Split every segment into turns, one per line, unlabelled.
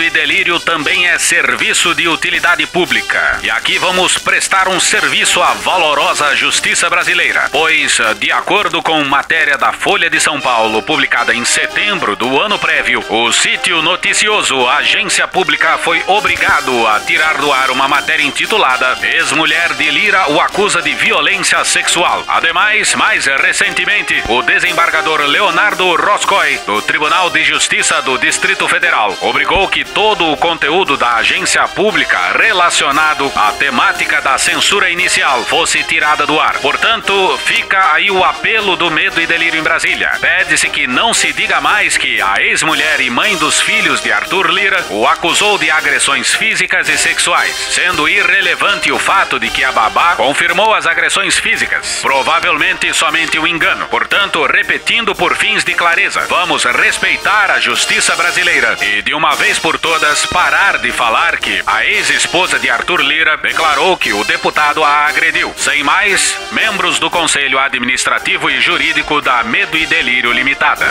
Medo e delírio também é serviço de utilidade pública. E aqui vamos prestar um serviço à valorosa justiça brasileira. Pois, de acordo com matéria da Folha de São Paulo, publicada em setembro do ano prévio, o sítio noticioso Agência Pública foi obrigado a tirar do ar uma matéria intitulada Ex-mulher de Lira o acusa de violência sexual. Ademais, mais recentemente, o desembargador Leonardo Roscoe, do Tribunal de Justiça do Distrito Federal, obrigou que todo o conteúdo da agência pública relacionado à temática da censura inicial fosse tirada do ar. Portanto, fica aí o apelo do medo e delírio em Brasília. Pede-se que não se diga mais que a ex-mulher e mãe dos filhos de Arthur Lira o acusou de agressões físicas e sexuais, sendo irrelevante o fato de que a babá confirmou as agressões físicas. Provavelmente somente um engano. Portanto, repetindo por fins de clareza, vamos respeitar a justiça brasileira e de uma vez por todas parar de falar que a ex-esposa de Arthur Lira declarou que o deputado a agrediu. Sem mais, membros do Conselho Administrativo e Jurídico da Medo e Delírio Limitada.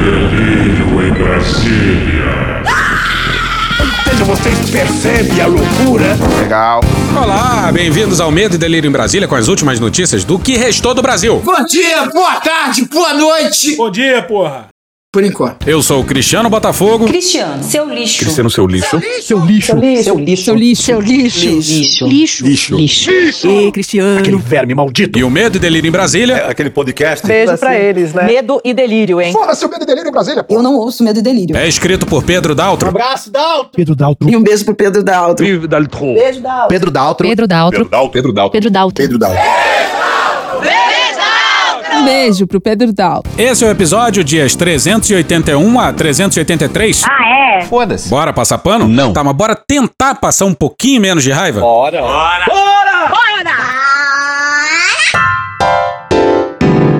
Delírio em Brasília.
Vocês percebem a loucura?
Legal.
Olá, bem-vindos ao Medo e Delírio em Brasília com as últimas notícias do que restou do Brasil.
Bom dia, boa tarde, boa noite.
Bom dia, porra.
Por enquanto.
Eu sou o Cristiano Botafogo.
Cristiano, seu lixo.
Cristiano, seu lixo.
Seu lixo.
Seu lixo.
Seu lixo. Seu lixo.
Lixo.
Lixo.
Lixo.
Lixo. Ei, Cristiano.
Aquele verme maldito.
E o Medo e Delírio em Brasília
Aquele podcast.
Beijo pra eles, né?
Medo e delírio, hein?
Fora seu medo e delírio em Brasília, pô.
Eu não ouço medo e delírio.
é escrito por Pedro Daltro.
Abraço, Dalton.
Pedro Daltro.
E um beijo pro Pedro Daltro.
Beijo da
Pedro Daltro.
Pedro Daltro.
Pedro Daltro.
Pedro Daltro.
Pedro Daltro.
Um beijo pro Pedro Daltro.
Esse é o episódio dias 381 a 383.
Ah, é?
Foda-se.
Bora passar pano?
Não.
Tá, mas bora tentar passar um pouquinho menos de raiva?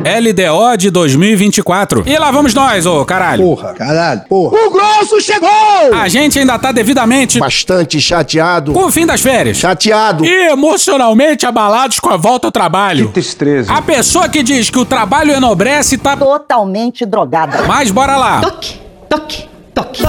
LDO de 2024. E lá vamos nós, ô caralho.
Porra. Caralho. Porra.
O grosso chegou!
A gente ainda tá devidamente
Bastante chateado.
com o fim das férias.
Chateado.
E emocionalmente abalados com a volta ao trabalho.
Tristeza.
A pessoa que diz que o trabalho enobrece tá.
Totalmente drogada.
Mas bora lá.
Toque, toque, toque.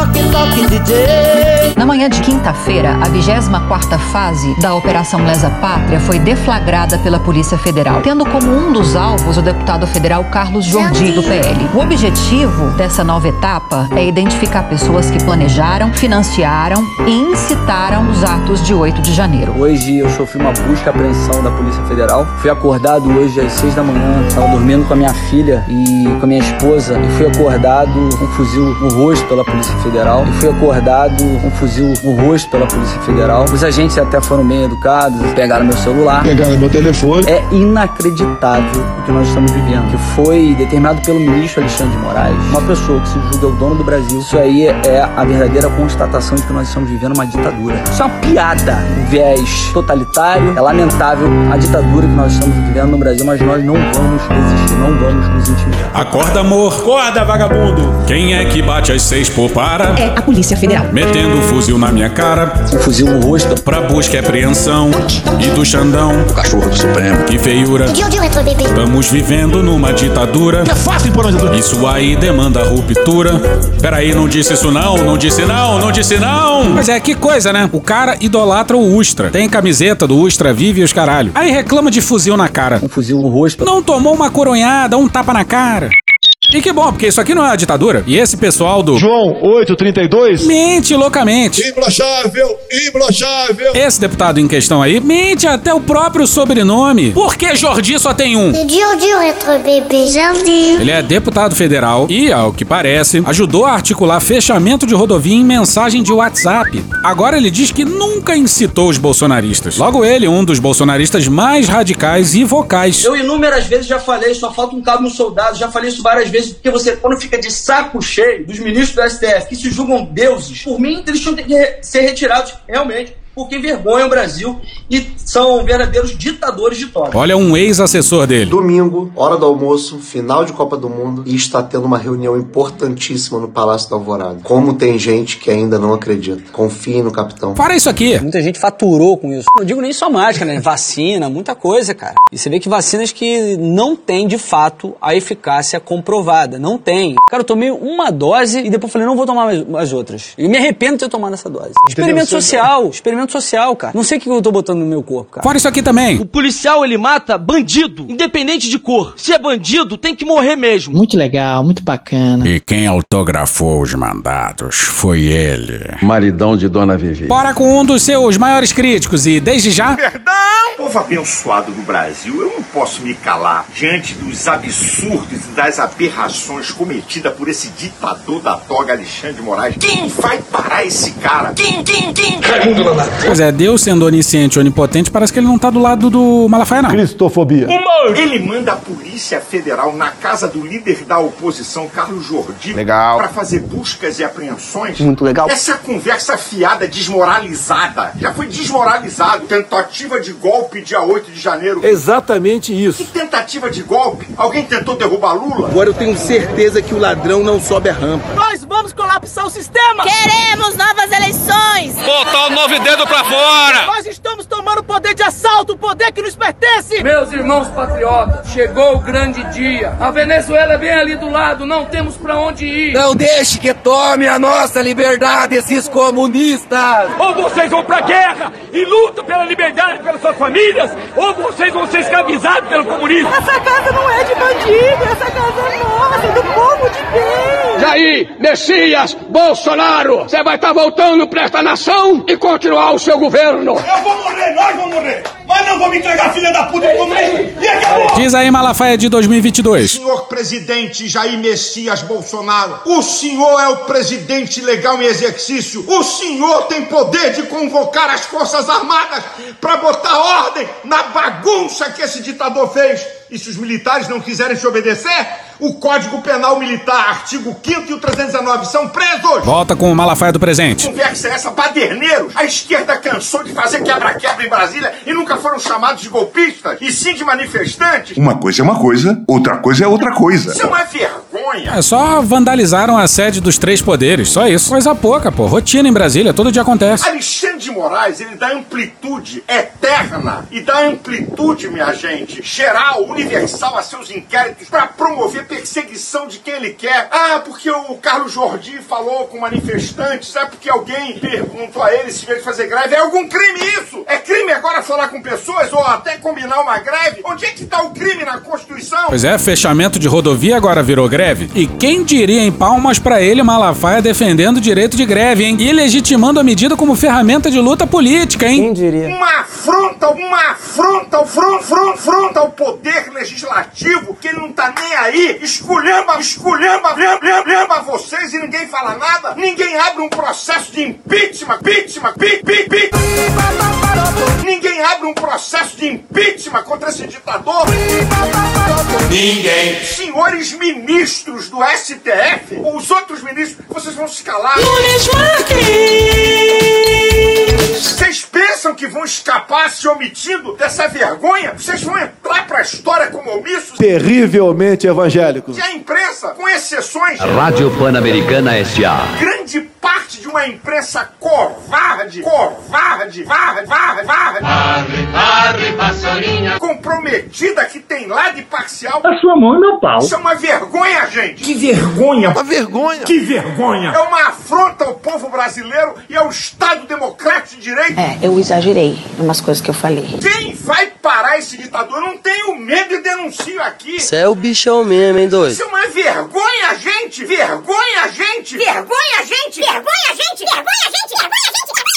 Na manhã de quinta-feira, a 24ª fase da Operação Lesa Pátria foi deflagrada pela Polícia Federal, tendo como um dos alvos o deputado federal Carlos Jordi, do PL. O objetivo dessa nova etapa é identificar pessoas que planejaram, financiaram e incitaram os atos de 8 de janeiro.
Hoje eu sofri uma busca e apreensão da Polícia Federal. Fui acordado hoje às seis da manhã. Estava dormindo com a minha filha e com a minha esposa. E fui acordado com um fuzil no rosto pela Polícia Federal. E fui acordado com um fuzil no rosto pela Polícia Federal. Os agentes até foram bem educados, pegaram meu celular.
Pegaram meu telefone.
É inacreditável o que nós estamos vivendo. Que foi determinado pelo ministro Alexandre de Moraes, uma pessoa que se julga o dono do Brasil. Isso aí é a verdadeira constatação de que nós estamos vivendo uma ditadura. Isso é uma piada. Um viés totalitário. É lamentável a ditadura que nós estamos vivendo no Brasil, mas nós não vamos resistir, não vamos nos intimidar.
Acorda, amor.
Acorda, vagabundo.
Quem é que bate às seis por para?
É a Polícia Federal.
Metendo o fuzil na minha cara.
Um fuzil no rosto.
Pra busca e apreensão. E do Xandão.
O cachorro do Supremo.
Que feiura. Estamos vivendo numa ditadura.
É fácil por onde eu
Isso aí demanda ruptura. Peraí, não disse isso não, não disse não, não disse não. Mas é que coisa, né? O cara idolatra o Ustra. Tem camiseta do Ustra Vive e os caralho. Aí reclama de fuzil na cara.
Um fuzil no rosto.
Não tomou uma coronhada, um tapa na cara. E que bom, porque isso aqui não é uma ditadura. E esse pessoal do.
João 832.
Mente loucamente.
Imbrochável, imbrochável.
Esse deputado em questão aí mente até o próprio sobrenome. Por que Jordi só tem um? Ele é deputado federal e, ao que parece, ajudou a articular fechamento de rodovia em mensagem de WhatsApp. Agora ele diz que nunca incitou os bolsonaristas. Logo ele, um dos bolsonaristas mais radicais e vocais.
Eu inúmeras vezes já falei, só falta um cabo no soldado, já falei isso várias vezes, porque você, quando fica de saco cheio dos ministros do STF que se julgam deuses, por mim, eles tinham que ser retirados, realmente. Porque envergonham o Brasil e são verdadeiros ditadores de toga.
Olha um ex-assessor dele.
Domingo, hora do almoço, final de Copa do Mundo e está tendo uma reunião importantíssima no Palácio da Alvorada. Como tem gente que ainda não acredita. Confie no capitão.
Para isso aqui.
Muita gente faturou com isso. Não digo nem só máscara, né? Vacina, muita coisa, cara. E você vê que vacinas que não têm de fato a eficácia comprovada. Não tem. Cara, eu tomei uma dose e depois falei, não vou tomar mais as outras. E me arrependo de ter tomado essa dose. Experimento social, experimento social, cara. Não sei o que eu tô botando no meu corpo, cara.
Fora isso aqui também.
O policial, ele mata bandido, independente de cor. Se é bandido, tem que morrer mesmo.
Muito legal, muito bacana.
E quem autografou os mandados foi ele.
Maridão de Dona Vivi.
Bora com um dos seus maiores críticos e desde já.
Perdão! Povo abençoado do Brasil, eu não posso me calar diante dos absurdos e das aberrações cometidas por esse ditador da toga Alexandre de Moraes. Quem vai parar esse cara? Quem, quem, quem?
Raimundo Pois é, Deus sendo onisciente e onipotente, parece que ele não tá do lado do Malafaia, não.
Cristofobia.
Ele manda a Polícia Federal na casa do líder da oposição, Carlos Jordi,
Legal.
para fazer buscas e apreensões.
Muito legal.
Essa conversa fiada, desmoralizada, já foi desmoralizado. Tentativa de golpe dia 8 de janeiro.
Exatamente
Que
isso.
tentativa de golpe? Alguém tentou derrubar Lula?
Agora eu tenho certeza que o ladrão não sobe a rampa.
Nós vamos colapsar o sistema!
Queremos novas eleições!
Botar o nove dedo pra fora!
Nós estamos tomando o poder de assalto, o poder que nos pertence!
Meus irmãos patriotas, chegou o grande dia. A Venezuela é bem ali do lado, não temos pra onde ir.
Não deixe que tome a nossa liberdade esses comunistas.
Ou vocês vão pra guerra e lutam pela liberdade pelas suas famílias, ou vocês vão ser escravizados pelo comunismo.
Essa casa não é de bandido, essa casa é nossa, é do povo de bem!
Jair, Messias, Bolsonaro, você vai estar voltando pra esta nação e continuar o seu governo.
Eu vou morrer, nós vamos morrer! Mas não vou me entregar filha da puta do comunismo! E acabou!
Diz aí, Malafaia de 2022.
Senhor presidente Jair Messias Bolsonaro, o senhor é o presidente legal em exercício. O senhor tem poder de convocar as Forças Armadas para botar ordem na bagunça que esse ditador fez. E se os militares não quiserem te obedecer, o Código Penal Militar, artigo 5 e o 319, são presos.
Volta com o Malafaia do presente.
Conversa é essa, baderneiros? A esquerda cansou de fazer quebra-quebra em Brasília e nunca foram chamados de golpistas, e sim de manifestantes?
Uma coisa é uma coisa, outra coisa é outra coisa.
Isso é uma vergonha.
É só vandalizaram a sede dos três poderes, só isso. Coisa pouca, pô. Rotina em Brasília, todo dia acontece.
Alexandre de Moraes, ele dá amplitude eterna e dá amplitude, minha gente, geral, universal a seus inquéritos para promover perseguição de quem ele quer. Ah, porque o Carlos Jordi falou com manifestantes, é porque alguém perguntou a ele se veio fazer greve. É algum crime isso? É crime agora falar com pessoas ou até combinar uma greve? Onde é que tá o crime na Constituição?
Pois é, fechamento de rodovia agora virou greve. E quem diria em palmas pra ele Malafaia defendendo o direito de greve, hein? E legitimando a medida como ferramenta de luta política, hein?
Quem diria?
Uma afronta, uma afronta, fron, fron, afronta ao poder legislativo que ele não tá nem aí, esculhamba, esculhamba, lembra, lembra vocês e ninguém fala nada, ninguém abre um processo de impeachment, impeachment, pi, pi, pi. Ninguém abre um processo de impeachment contra esse ditador. Ninguém. Senhores ministros do STF, os outros ministros, vocês vão se calar. Vocês pensam que vão escapar se omitindo dessa vergonha? Vocês vão entrar pra história como omissos?
Terrivelmente evangélicos.
E a imprensa, com exceções,
Rádio Pan-Americana S.A.
grande parte de uma imprensa covarde, covarde, varde, varde, varde, comprometida que tem lado imparcial.
A sua mão e meu pau.
Isso é uma vergonha, gente. Que vergonha.
Uma vergonha.
Que vergonha. É uma afronta ao povo brasileiro e ao Estado Democrático de Direito.
É, eu exagerei em umas coisas que eu falei.
Quem vai parar esse ditador? Eu não tenho medo e denuncio aqui.
Você é o bichão mesmo, hein, doido?
Isso é uma vergonha, gente! Vergonha, gente!
Vergonha, gente! Vergonha, gente! Vergonha, gente! Vergonha, gente!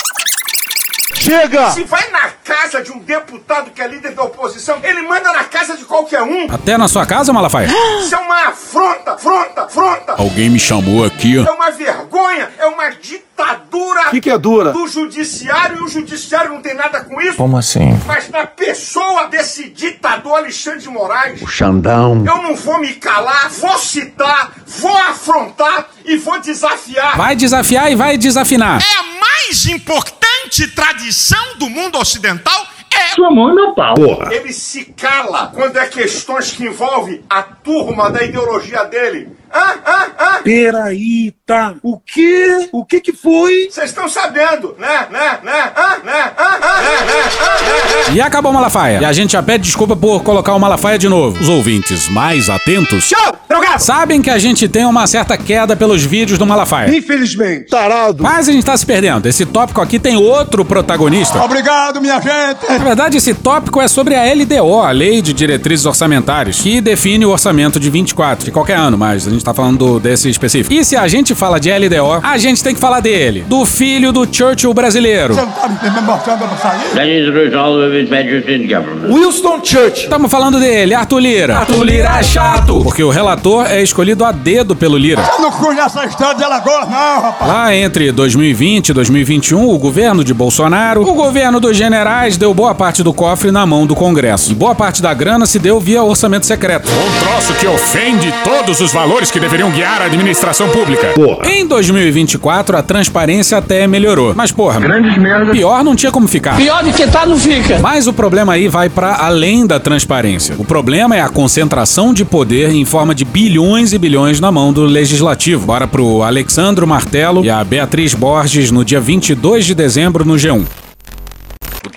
Chega!
Se vai na casa de um deputado que é líder da oposição, ele manda na casa de qualquer um.
Até na sua casa, Malafaia?
Isso é uma afronta, afronta, afronta.
Alguém me chamou aqui.
É uma vergonha, é uma ditadura
O que, que é dura?
do judiciário e o judiciário não tem nada com isso.
Como assim?
Mas na pessoa desse ditador Alexandre de Moraes,
Xandão.
eu não vou me calar, vou citar, vou afrontar e vou desafiar.
Vai desafiar e vai desafinar.
É mais importante antitradição do mundo ocidental é.
Sua mão e meu pau.
Porra. Ele se cala quando é questões que envolvem a turma da ideologia dele. Ah, ah, ah.
Peraí, tá. O quê? O que que foi?
Vocês estão sabendo, né? Né? Né? Ah, né? Ah, ah, né? Né? Ah, né?
E acabou o Malafaia. E a gente já pede desculpa por colocar o Malafaia de novo. Os ouvintes mais atentos
Tchau, drogado!
sabem que a gente tem uma certa queda pelos vídeos do Malafaia.
Infelizmente. Tarado.
Mas a gente tá se perdendo. Esse tópico aqui tem outro protagonista.
Obrigado, minha gente.
Na verdade, esse tópico é sobre a LDO, a Lei de Diretrizes Orçamentárias, que define o orçamento de 24 de qualquer ano, mas a gente tá falando desse específico. E se a gente fala de LDO, a gente tem que falar dele, do filho do Churchill brasileiro.
Você não me mostrando pra sair?
That is the result of his measures in government.
Winston Churchill.
Estamos falando dele, Arthur Lira. Arthur Lira é chato, porque o relator é escolhido a dedo pelo Lira.
Eu não conheço a história de Alagoas, não, rapaz.
Lá entre 2020 e 2021, o governo de Bolsonaro, o governo dos generais deu boa parte do cofre na mão do Congresso. E boa parte da grana se deu via orçamento secreto.
Um troço que ofende todos os valores que deveriam guiar a administração pública.
Em 2024, a transparência até melhorou. Mas, porra,
Grandes merdas.
pior não tinha como ficar.
Pior do que tá, não fica.
Mas o problema aí vai pra além da transparência. O problema é a concentração de poder em forma de bilhões e bilhões na mão do legislativo. Bora pro Alexandro Martelo e a Beatriz Borges no dia 22 de dezembro no G1.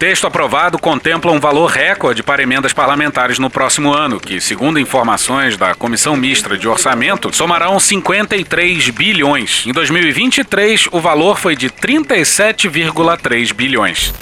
Texto aprovado contempla um valor recorde para emendas parlamentares no próximo ano, que, segundo informações da Comissão Mista de Orçamento, somarão 53 bilhões. Em 2023, o valor foi de 37,3 bilhões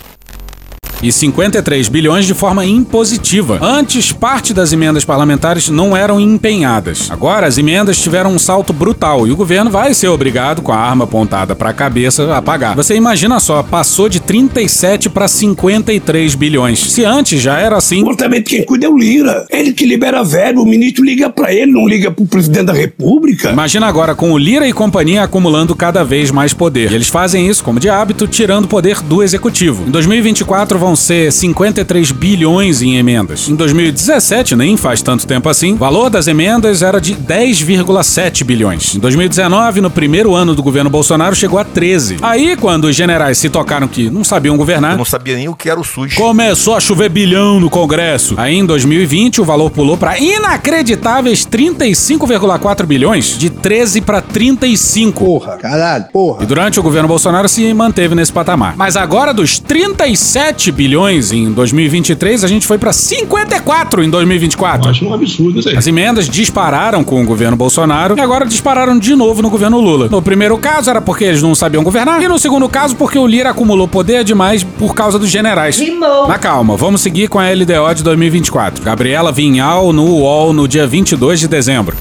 e 53 bilhões de forma impositiva. Antes, parte das emendas parlamentares não eram empenhadas. Agora, as emendas tiveram um salto brutal e o governo vai ser obrigado, com a arma apontada para a cabeça, a pagar. Você imagina só, passou de 37 para 53 bilhões. Se antes já era assim.
Portamento quem cuida é o Lira. Ele que libera verbo, o ministro liga pra ele, não liga pro presidente da república.
Imagina agora com o Lira e companhia acumulando cada vez mais poder. E eles fazem isso, como de hábito, tirando poder do executivo. Em 2024 vão ser 53 bilhões em emendas. Em 2017, nem faz tanto tempo assim, o valor das emendas era de 10,7 bilhões. Em 2019, no primeiro ano do governo Bolsonaro, chegou a 13. Aí, quando os generais se tocaram que não sabiam governar,
não sabia nem o que era o SUS.
Começou a chover bilhão no Congresso. Aí em 2020 o valor pulou para inacreditáveis 35,4 bilhões, de 13 para 35.
Porra, caralho, porra.
E durante o governo Bolsonaro se manteve nesse patamar. Mas agora dos 37 bilhões em 2023, a gente foi para 54 em 2024.
Acho um absurdo isso aí.
As emendas dispararam com o governo Bolsonaro e agora dispararam de novo no governo Lula. No primeiro caso era porque eles não sabiam governar e no segundo caso porque o Lira acumulou poder demais por causa dos generais.
Rimou.
Na calma, vamos seguir com a LDO de 2024. Gabriela Vinhal no UOL no dia 22 de dezembro.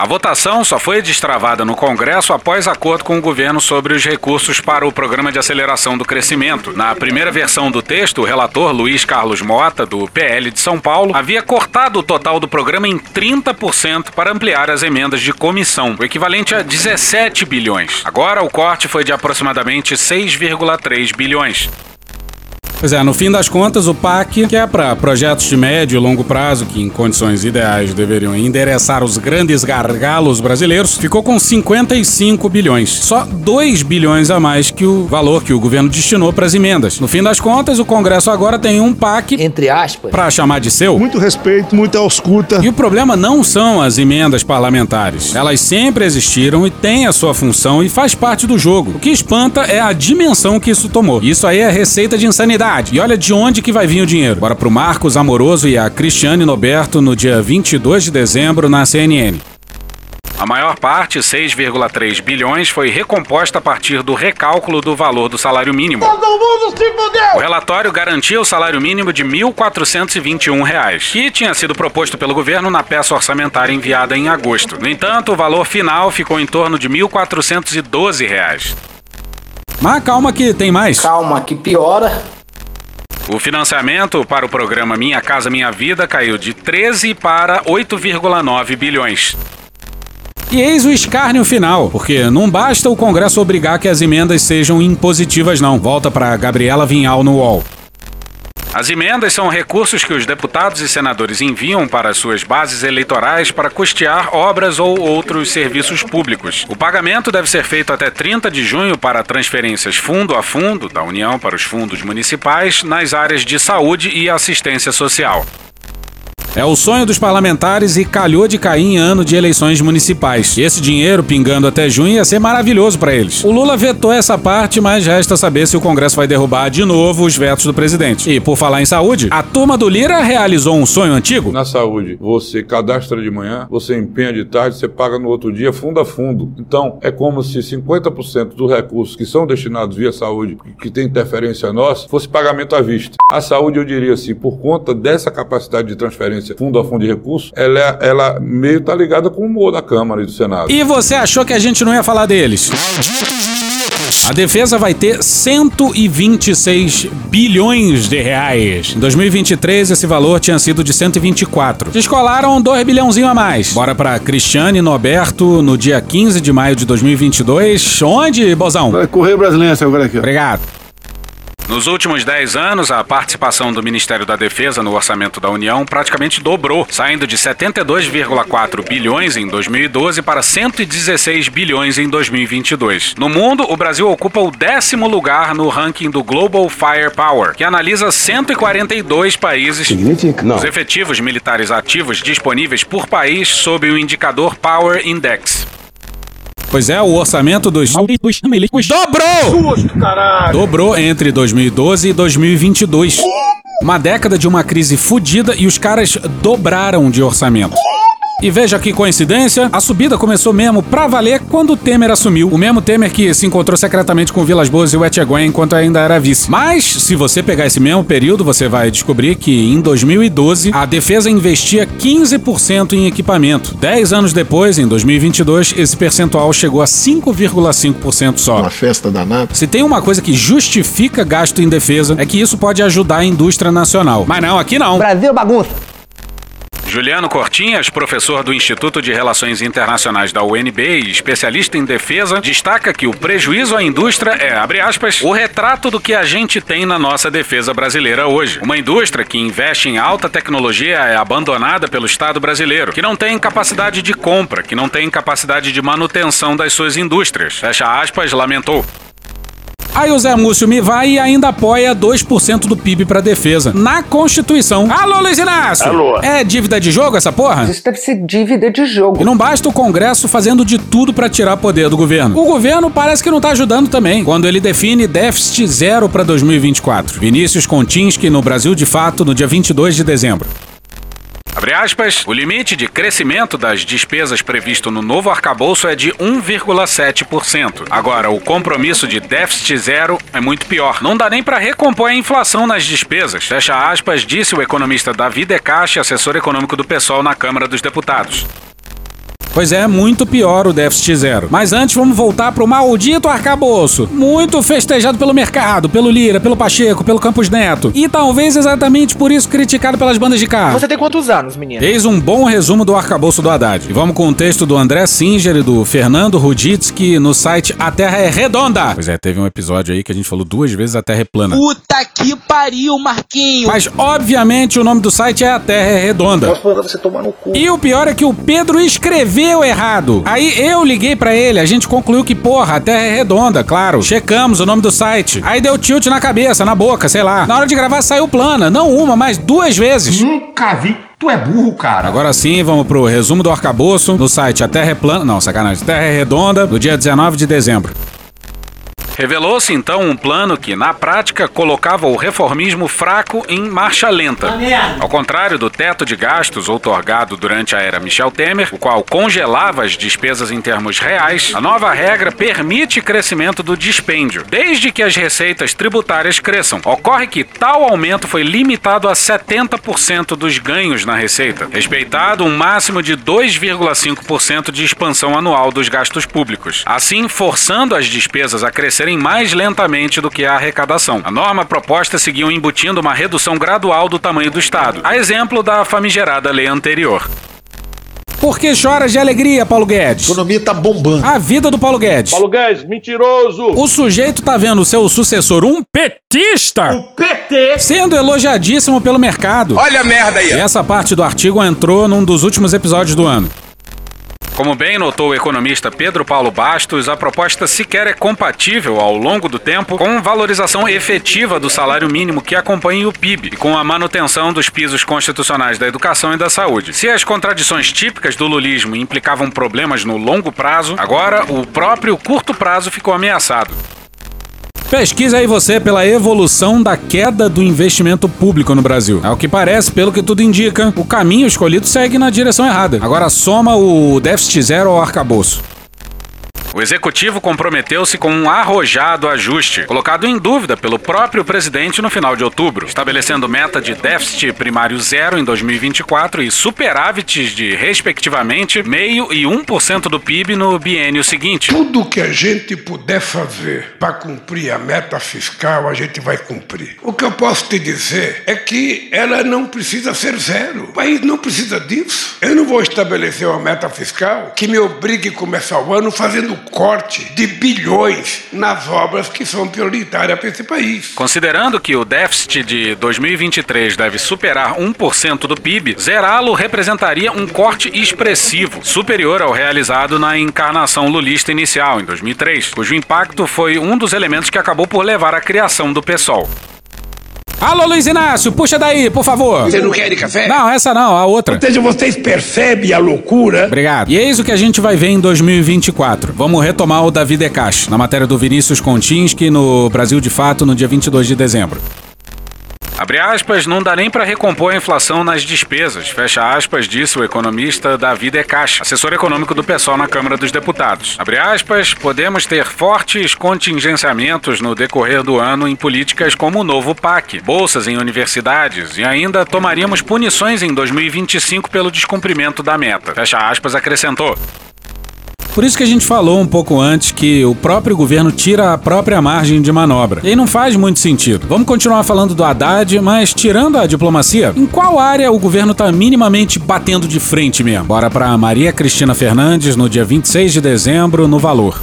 A votação só foi destravada no Congresso após acordo com o governo sobre os recursos para o Programa de Aceleração do Crescimento. Na primeira versão do texto, o relator Luiz Carlos Mota, do PL de São Paulo, havia cortado o total do programa em 30% para ampliar as emendas de comissão, o equivalente a 17 bilhões. Agora, o corte foi de aproximadamente 6,3 bilhões. Pois é, no fim das contas, o PAC, que é para projetos de médio e longo prazo, que em condições ideais deveriam endereçar os grandes gargalos brasileiros, ficou com 55 bilhões. Só 2 bilhões a mais que o valor que o governo destinou para as emendas. No fim das contas, o Congresso agora tem um PAC,
Entre aspas.
para chamar de seu.
Muito respeito, muita ausculta.
E o problema não são as emendas parlamentares. Elas sempre existiram e têm a sua função e faz parte do jogo. O que espanta é a dimensão que isso tomou. Isso aí é receita de insanidade. E olha de onde que vai vir o dinheiro. Bora pro Marcos Amoroso e a Cristiane Noberto no dia 22 de dezembro na CNN. A maior parte, 6,3 bilhões, foi recomposta a partir do recálculo do valor do salário mínimo.
Todo mundo se fudeu!
O relatório garantia o salário mínimo de 1.421 reais, que tinha sido proposto pelo governo na peça orçamentária enviada em agosto. No entanto, o valor final ficou em torno de 1.412 reais. Mas calma que tem mais.
Calma, que piora.
O financiamento para o programa Minha Casa Minha Vida caiu de 13 para 8,9 bilhões. E eis o escárnio final, porque não basta o Congresso obrigar que as emendas sejam impositivas, não. Volta para Gabriela Vinhal no UOL.
As emendas são recursos que os deputados e senadores enviam para suas bases eleitorais para custear obras ou outros serviços públicos. O pagamento deve ser feito até 30 de junho para transferências fundo a fundo da União para os fundos municipais nas áreas de saúde e assistência social.
É o sonho dos parlamentares e calhou de cair em ano de eleições municipais. Esse dinheiro pingando até junho ia ser maravilhoso para eles. O Lula vetou essa parte, mas resta saber se o Congresso vai derrubar de novo os vetos do presidente. E por falar em saúde, a turma do Lira realizou um sonho antigo.
Na saúde, você cadastra de manhã, você empenha de tarde, você paga no outro dia fundo a fundo. Então, é como se 50% dos recursos que são destinados via saúde, que tem interferência nossa, fosse pagamento à vista. A saúde, eu diria assim, por conta dessa capacidade de transferência fundo a fundo de recursos, ela, é, ela meio tá ligada com o humor da Câmara e do Senado.
E você achou que a gente não ia falar deles? A defesa vai ter 126 bilhões de reais. Em 2023, esse valor tinha sido de 124. Descolaram 2 bilhãozinho a mais. Bora pra Cristiane Noberto no dia 15 de maio de 2022. Onde, Bozão?
Correr brasileiro agora aqui.
Obrigado.
Nos últimos 10 anos, a participação do Ministério da Defesa no orçamento da União praticamente dobrou, saindo de 72,4 bilhões em 2012 para 116 bilhões em 2022. No mundo, o Brasil ocupa o décimo lugar no ranking do Global Firepower, que analisa 142 países,
Significa? Não.
os efetivos militares ativos disponíveis por país sob o indicador Power Index.
Pois é, o orçamento dos dobrou!
Susto, caralho!
Dobrou entre 2012 e 2022. Uma década de uma crise fodida e os caras dobraram de orçamento. E veja que coincidência, a subida começou mesmo pra valer quando o Temer assumiu. O mesmo Temer que se encontrou secretamente com Vilas Boas e o Etcheguen enquanto ainda era vice. Mas, se você pegar esse mesmo período, você vai descobrir que em 2012 a defesa investia 15% em equipamento. Dez anos depois, em 2022, esse percentual chegou a 5,5% só.
Uma festa danada.
Se tem uma coisa que justifica gasto em defesa, é que isso pode ajudar a indústria nacional. Mas não, aqui não.
Brasil bagunça.
Juliano Cortinhas, professor do Instituto de Relações Internacionais da UNB e especialista em defesa, destaca que o prejuízo à indústria é, abre aspas, o retrato do que a gente tem na nossa defesa brasileira hoje. Uma indústria que investe em alta tecnologia é abandonada pelo Estado brasileiro, que não tem capacidade de compra, que não tem capacidade de manutenção das suas indústrias. Fecha aspas, lamentou.
Aí o Zé Múcio me vai e ainda apoia 2% do PIB pra defesa. Na Constituição. Alô, Luiz Inácio!
Alô.
É dívida de jogo essa porra?
Isso deve ser dívida de jogo.
E não basta o Congresso fazendo de tudo pra tirar poder do governo. O governo parece que não tá ajudando também, quando ele define déficit zero pra 2024. Vinícius Kontinski no Brasil de Fato no dia 22 de dezembro.
Aspas, o limite de crescimento das despesas previsto no novo arcabouço é de 1,7%. Agora, o compromisso de déficit zero é muito pior. Não dá nem para recompor a inflação nas despesas. Fecha aspas, disse o economista Davi Decache, assessor econômico do PSOL na Câmara dos Deputados.
Pois é, muito pior o déficit zero. Mas antes vamos voltar pro maldito arcabouço. Muito festejado pelo mercado, pelo Lira, pelo Pacheco, pelo Campos Neto. E talvez exatamente por isso criticado pelas bandas de carro.
Você tem quantos anos, menino?
Eis um bom resumo do arcabouço do Haddad. E vamos com o texto do André Singer e do Fernando Ruditsky no site A Terra é Redonda. Pois é, teve um episódio aí que a gente falou duas vezes A Terra é Plana.
Puta que pariu, Marquinho!
Mas, obviamente, o nome do site é A Terra é Redonda.
Posso mandar você tomar no cu.
E o pior é que o Pedro escreveu errado. Aí eu liguei pra ele, a gente concluiu que, porra, a Terra é redonda, claro. Checamos o nome do site. Aí deu tilt na cabeça, na boca, sei lá. Na hora de gravar saiu plana, não uma, mas duas vezes.
Nunca vi. Tu é burro, cara.
Agora sim, vamos pro resumo do arcabouço no site A Terra é Plana. Não, sacanagem. Terra é Redonda, do dia 19 de dezembro.
Revelou-se então um plano que, na prática, colocava o reformismo fraco em marcha lenta. Ao contrário do teto de gastos outorgado durante a era Michel Temer, o qual congelava as despesas em termos reais, a nova regra permite crescimento do dispêndio, desde que as receitas tributárias cresçam. Ocorre que tal aumento foi limitado a 70% dos ganhos na receita, respeitado um máximo de 2,5% de expansão anual dos gastos públicos, assim forçando as despesas a crescerem mais lentamente do que a arrecadação. A norma proposta seguiu embutindo uma redução gradual do tamanho do Estado, a exemplo da famigerada lei anterior.
Por que choras de alegria, Paulo Guedes?
A economia tá bombando.
A vida do Paulo Guedes.
Paulo Guedes, mentiroso!
O sujeito tá vendo o seu sucessor, um petista,
O PT!
sendo elogiadíssimo pelo mercado.
Olha a merda aí.
E essa parte do artigo entrou num dos últimos episódios do ano.
Como bem notou o economista Pedro Paulo Bastos, a proposta sequer é compatível ao longo do tempo com valorização efetiva do salário mínimo que acompanha o PIB e com a manutenção dos pisos constitucionais da educação e da saúde. Se as contradições típicas do lulismo implicavam problemas no longo prazo, agora o próprio curto prazo ficou ameaçado.
Pesquisa aí você pela evolução da queda do investimento público no Brasil. Ao que parece, pelo que tudo indica, o caminho escolhido segue na direção errada. Agora soma o déficit zero ao arcabouço.
O executivo comprometeu-se com um arrojado ajuste, colocado em dúvida pelo próprio presidente no final de outubro, estabelecendo meta de déficit primário zero em 2024 e superávites de, respectivamente, meio e 1% do PIB no biênio seguinte.
Tudo que a gente puder fazer para cumprir a meta fiscal, a gente vai cumprir. O que eu posso te dizer é que ela não precisa ser zero. O país não precisa disso. Eu não vou estabelecer uma meta fiscal que me obrigue a começar o ano fazendo corte de bilhões nas obras que são prioritárias para esse país.
Considerando que o déficit de 2023 deve superar 1% do PIB, zerá-lo representaria um corte expressivo, superior ao realizado na encarnação lulista inicial, em 2003, cujo impacto foi um dos elementos que acabou por levar à criação do PSOL.
Alô, Luiz Inácio, puxa daí, por favor.
Você não quer de café?
Não, essa não, a outra.
Ou seja, vocês percebem a loucura?
Obrigado. E eis o que a gente vai ver em 2024. Vamos retomar o Davi Decache, na matéria do Vinícius Kontinski no Brasil de Fato, no dia 22 de dezembro.
Abre aspas, não dá nem para recompor a inflação nas despesas. Fecha aspas, disse o economista Davi Decache, assessor econômico do PSOL na Câmara dos Deputados. Abre aspas, podemos ter fortes contingenciamentos no decorrer do ano em políticas como o novo PAC, bolsas em universidades e ainda tomaríamos punições em 2025 pelo descumprimento da meta. Fecha aspas, acrescentou.
Por isso que a gente falou um pouco antes que o próprio governo tira a própria margem de manobra. E aí não faz muito sentido. Vamos continuar falando do Haddad, mas tirando a diplomacia, em qual área o governo tá minimamente batendo de frente mesmo? Bora pra Maria Cristina Fernandes no dia 26 de dezembro, no Valor.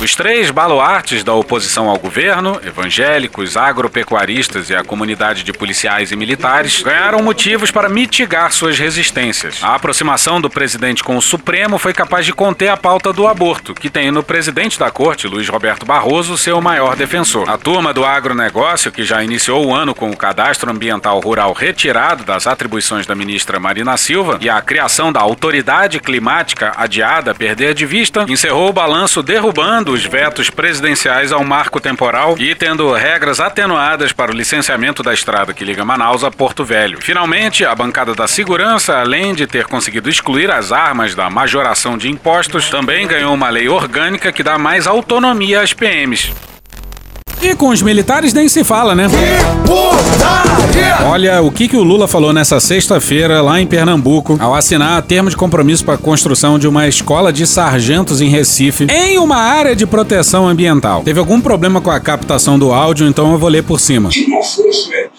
Os três baluartes da oposição ao governo, evangélicos, agropecuaristas e a comunidade de policiais e militares, ganharam motivos para mitigar suas resistências. A aproximação do presidente com o Supremo foi capaz de conter a pauta do aborto, que tem no presidente da corte, Luiz Roberto Barroso, seu maior defensor. A turma do agronegócio, que já iniciou o ano com o cadastro ambiental rural retirado das atribuições da ministra Marina Silva e a criação da autoridade climática adiada a perder de vista, encerrou o balanço derrubando os vetos presidenciais ao marco temporal e tendo regras atenuadas para o licenciamento da estrada que liga Manaus a Porto Velho. Finalmente, a bancada da segurança, além de ter conseguido excluir as armas da majoração de impostos, também ganhou uma lei orgânica que dá mais autonomia às PMs.
E com os militares nem se fala, né? Olha o que, que o Lula falou nessa sexta-feira lá em Pernambuco, ao assinar termo de compromisso para a construção de uma escola de sargentos em Recife, em uma área de proteção ambiental. Teve algum problema com a captação do áudio, então eu vou ler por cima.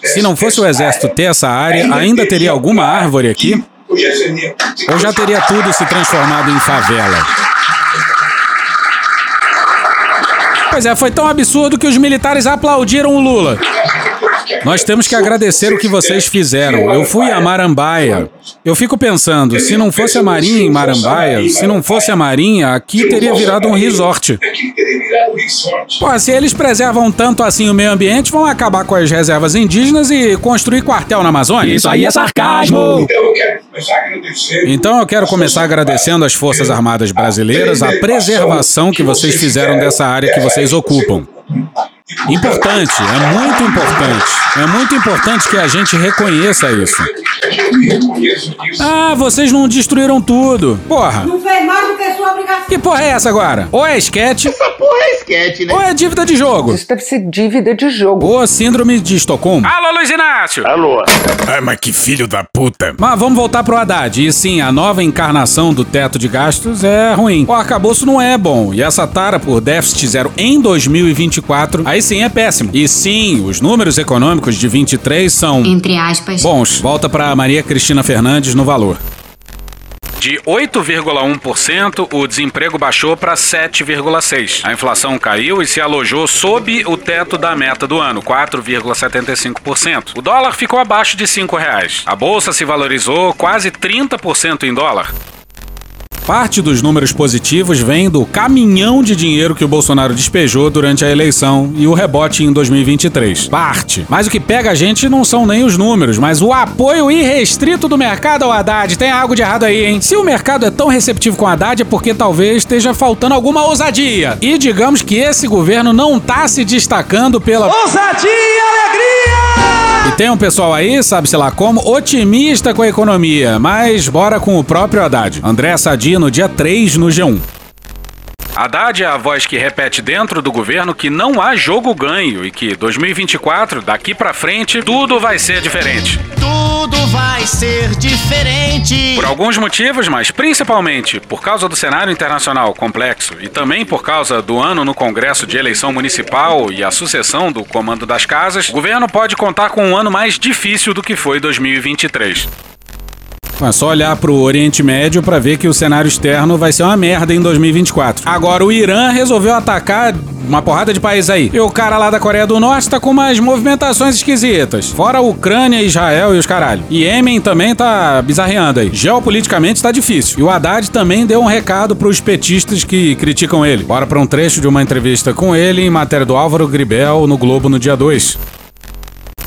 Se não fosse o exército ter essa área, ainda teria alguma árvore aqui? Ou já teria tudo se transformado em favela? Pois é, foi tão absurdo que os militares aplaudiram o Lula. Nós temos que agradecer o que vocês fizeram. Eu fui a Marambaia. Eu fico pensando, se não fosse a Marinha em Marambaia, se não fosse a Marinha, aqui teria virado um resort. Pô, se eles preservam tanto assim o meio ambiente, vão acabar com as reservas indígenas e construir quartel na Amazônia?
Isso aí é sarcasmo!
Então eu quero começar agradecendo às Forças Armadas Brasileiras a preservação que vocês fizeram dessa área que vocês ocupam. Importante, é muito importante. É muito importante que a gente reconheça isso. Ah, vocês não destruíram tudo. Porra.
Não fez do que
porra é essa agora? Ou é esquete,
Essa porra é sketch, né?
ou é dívida de jogo.
Isso deve ser dívida de jogo.
Ou síndrome de Estocolmo.
Alô, Luiz Inácio!
Alô?
Ai, mas que filho da puta.
Mas vamos voltar pro Haddad. E sim, a nova encarnação do teto de gastos é ruim. O arcabouço não é bom. E essa tara por déficit zero em 2024, aí sim é péssimo. E sim, os números econômicos de 23 são
Entre aspas.
bons. Volta pra Maria Cristina Fernandes no valor. De 8,1%, o desemprego baixou para 7,6%. A inflação caiu e se alojou sob o teto da meta do ano, 4,75%. O dólar ficou abaixo de 5 reais. A bolsa se valorizou quase 30% em dólar. Parte dos números positivos vem do caminhão de dinheiro que o Bolsonaro despejou durante a eleição e o rebote em 2023. Parte. Mas o que pega a gente não são nem os números, mas o apoio irrestrito do mercado ao Haddad. Tem algo de errado aí, hein? Se o mercado é tão receptivo com o Haddad é porque talvez esteja faltando alguma ousadia. E digamos que esse governo não tá se destacando pela.
Ousadia e alegria!
E tem um pessoal aí, sabe-se lá como, otimista com a economia, mas bora com o próprio Haddad. André Sadi no dia 3 no G1. Haddad é a voz que repete dentro do governo que não há jogo ganho e que 2024, daqui pra frente, tudo vai ser diferente.
Tudo vai ser diferente.
Por alguns motivos, mas principalmente por causa do cenário internacional complexo e também por causa do ano no Congresso de eleição municipal e a sucessão do comando das casas, o governo pode contar com um ano mais difícil do que foi 2023. É só olhar pro Oriente Médio para ver que o cenário externo vai ser uma merda em 2024. Agora, o Irã resolveu atacar uma porrada de países aí. E o cara lá da Coreia do Norte tá com umas movimentações esquisitas. Fora a Ucrânia, Israel e os caralho. E Iêmen também tá bizarreando aí. Geopoliticamente tá difícil. E o Haddad também deu um recado pros petistas que criticam ele. Bora pra um trecho de uma entrevista com ele em matéria do Álvaro Gribel no Globo no dia 2.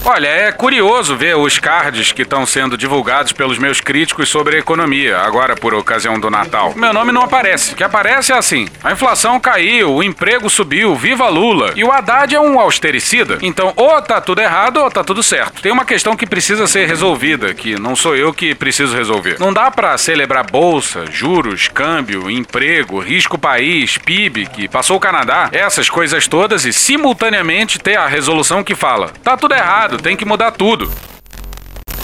Olha, é curioso ver os cards que estão sendo divulgados pelos meus críticos sobre a economia, agora por ocasião do Natal. Meu nome não aparece. O que aparece é assim: a inflação caiu, o emprego subiu, viva Lula. E o Haddad é um austericida. Então, ou tá tudo errado ou tá tudo certo. Tem uma questão que precisa ser resolvida, que não sou eu que preciso resolver. Não dá para celebrar bolsa, juros, câmbio, emprego, risco país, PIB, que passou o Canadá, essas coisas todas e simultaneamente ter a resolução que fala: tá tudo errado tem que mudar tudo.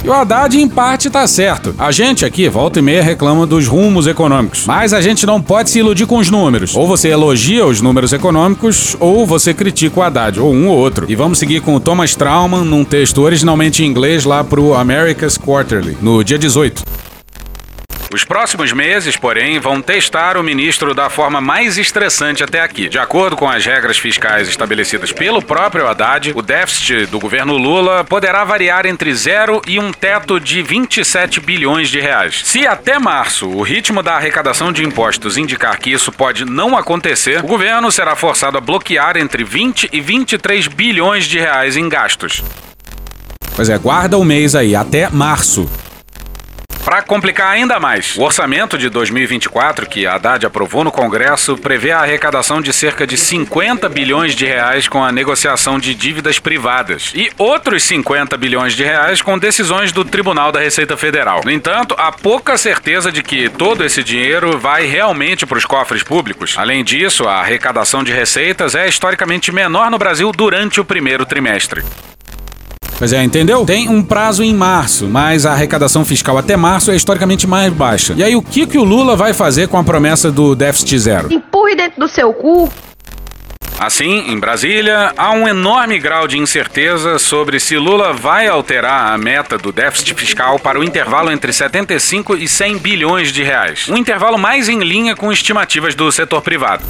E o Haddad, em parte, tá certo. A gente aqui, volta e meia, reclama dos rumos econômicos. Mas a gente não pode se iludir com os números. Ou você elogia os números econômicos, ou você critica o Haddad, ou um ou outro. E vamos seguir com o Thomas Trauman num texto originalmente em inglês lá pro America's Quarterly, no dia 18. Os próximos meses, porém, vão testar o ministro da forma mais estressante até aqui. De acordo com as regras fiscais estabelecidas pelo próprio Haddad, o déficit do governo Lula poderá variar entre zero e um teto de 27 bilhões de reais. Se até março o ritmo da arrecadação de impostos indicar que isso pode não acontecer, o governo será forçado a bloquear entre 20 e 23 bilhões de reais em gastos. Pois é, guarda o mês aí, até março. Para complicar ainda mais, o orçamento de 2024 que a Haddad aprovou no Congresso prevê a arrecadação de cerca de 50 bilhões de reais com a negociação de dívidas privadas e outros 50 bilhões de reais com decisões do Tribunal da Receita Federal. No entanto, há pouca certeza de que todo esse dinheiro vai realmente para os cofres públicos. Além disso, a arrecadação de receitas é historicamente menor no Brasil durante o primeiro trimestre. Pois é, entendeu? Tem um prazo em março, mas a arrecadação fiscal até março é historicamente mais baixa. E aí, o que, que o Lula vai fazer com a promessa do déficit zero?
Empurre dentro do seu cu.
Assim, em Brasília, há um enorme grau de incerteza sobre se Lula vai alterar a meta do déficit fiscal para o intervalo entre 75 e 100 bilhões de reais. Um intervalo mais em linha com estimativas do setor privado.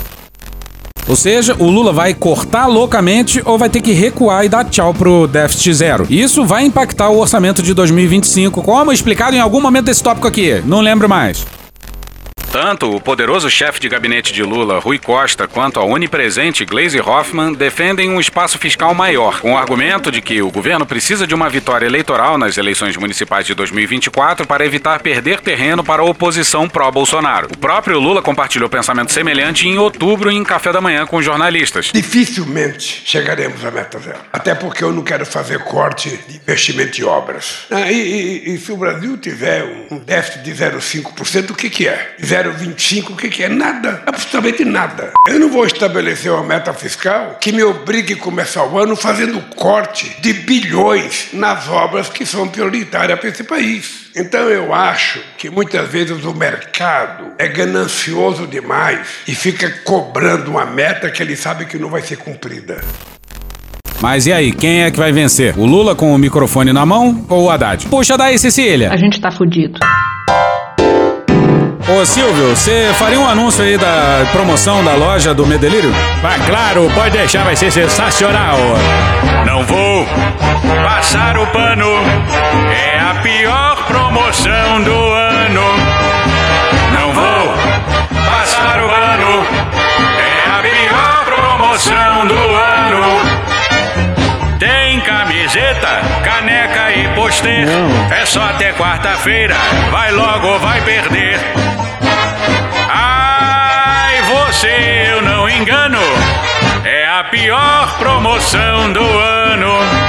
Ou seja, o Lula vai cortar loucamente ou vai ter que recuar e dar tchau pro déficit zero. Isso vai impactar o orçamento de 2025, como explicado em algum momento desse tópico aqui. Não lembro mais. Tanto o poderoso chefe de gabinete de Lula, Rui Costa, quanto a onipresente Gleisi Hoffmann defendem um espaço fiscal maior, com o argumento de que o governo precisa de uma vitória eleitoral nas eleições municipais de 2024 para evitar perder terreno para a oposição pró-Bolsonaro. O próprio Lula compartilhou pensamento semelhante em outubro em café da manhã com jornalistas.
Dificilmente chegaremos à meta zero. Até porque eu não quero fazer corte de investimento em obras. Ah, e, e, e, se o Brasil tiver um déficit de 0,5%, o que, que é? 0,25, o que, que é? Nada, absolutamente nada. Eu não vou estabelecer uma meta fiscal que me obrigue a começar o ano fazendo corte de bilhões nas obras que são prioritárias para esse país. Então eu acho que muitas vezes o mercado é ganancioso demais e fica cobrando uma meta que ele sabe que não vai ser cumprida.
Mas e aí, quem é que vai vencer? O Lula com o microfone na mão ou o Haddad? Puxa daí, Cecília.
A gente tá fudido.
Ô Silvio, você faria um anúncio aí da promoção da loja do Medelírio?
Vai, claro, pode deixar, vai ser sensacional.
Não vou passar o pano, é a pior promoção do ano. Não vou passar o pano, é a pior promoção do ano. Camiseta, caneca e pôster. É só até quarta-feira. Vai logo, vai perder. Ai, você eu não engano. É a pior promoção do.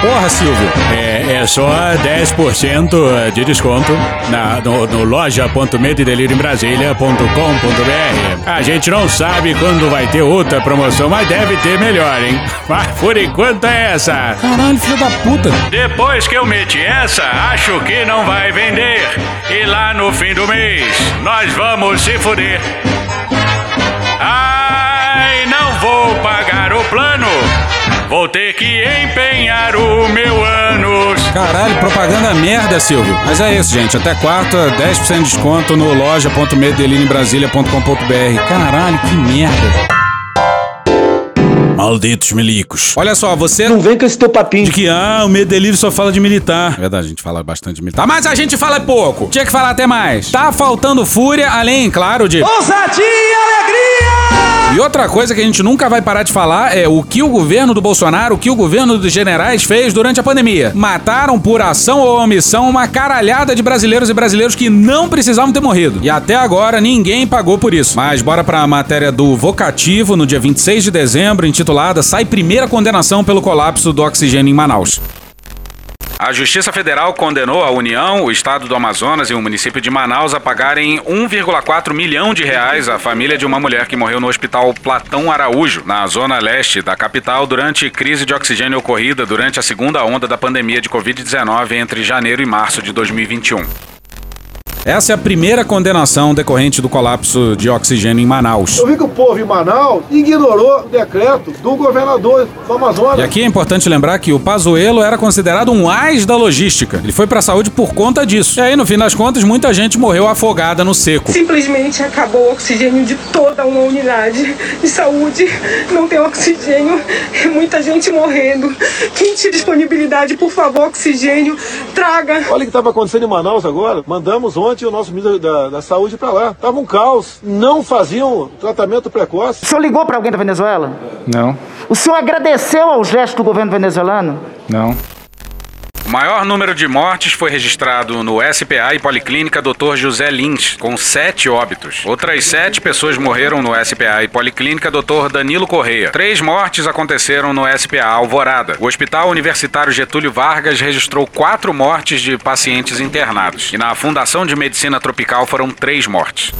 Porra, Silvio.
É, é só 10% de desconto na, no, no loja.medelirioembrasilha.com.br. A gente não sabe quando vai ter outra promoção, mas deve ter melhor, hein? Mas por enquanto é essa.
Caralho, filho da puta.
Depois que eu meti essa, acho que não vai vender. E lá no fim do mês, nós vamos se fuder. Ai, não vou pagar o plano. Vou ter que empenhar o meu ânus.
Caralho, propaganda merda, Silvio. Mas é isso, gente. Até quarta, 10% de desconto no loja.medelinobrasilia.com.br. Caralho, que merda. Malditos milicos. Olha só, você.
Não vem com esse teu papinho.
De que, ah, o Medelírio só fala de militar. É verdade, a gente fala bastante de militar. Mas a gente fala pouco. Tinha que falar até mais. Tá faltando fúria, além, claro, de.
Ousadia e alegria!
E outra coisa que a gente nunca vai parar de falar é o que o governo do Bolsonaro, o que o governo dos generais fez durante a pandemia. Mataram por ação ou omissão uma caralhada de brasileiros e brasileiros que não precisavam ter morrido. E até agora ninguém pagou por isso. Mas bora pra matéria do Vocativo, no dia 26 de dezembro, intitulada Sai primeira condenação pelo colapso do oxigênio em Manaus.
A Justiça Federal condenou a União, o Estado do Amazonas e o município de Manaus a pagarem 1,4 milhão de reais à família de uma mulher que morreu no Hospital Platão Araújo, na zona leste da capital, durante crise de oxigênio ocorrida durante a segunda onda da pandemia de Covid-19 entre janeiro e março de 2021.
Essa é a primeira condenação decorrente do colapso de oxigênio em Manaus.
Eu vi que o povo em Manaus ignorou o decreto do governador do Amazonas.
E aqui é importante lembrar que o Pazuello era considerado um ás da logística. Ele foi pra saúde por conta disso. E aí, no fim das contas, muita gente morreu afogada no seco.
Simplesmente acabou o oxigênio de toda uma unidade de saúde. Não tem oxigênio, é muita gente morrendo. Quem tinha disponibilidade, por favor, oxigênio, traga.
Olha o que estava acontecendo em Manaus agora. Mandamos ontem o nosso ministro da, da Saúde para lá. Tava um caos. Não faziam tratamento precoce.
O senhor ligou para alguém da Venezuela?
Não,
O senhor agradeceu ao gesto do governo venezuelano?
não.
O maior número de mortes foi registrado no SPA e Policlínica Dr. José Lins, com sete óbitos. Outras sete pessoas morreram no SPA e Policlínica Dr. Danilo Correia. Três mortes aconteceram no SPA Alvorada. O Hospital Universitário Getúlio Vargas registrou quatro mortes de pacientes internados. E na Fundação de Medicina Tropical foram três mortes.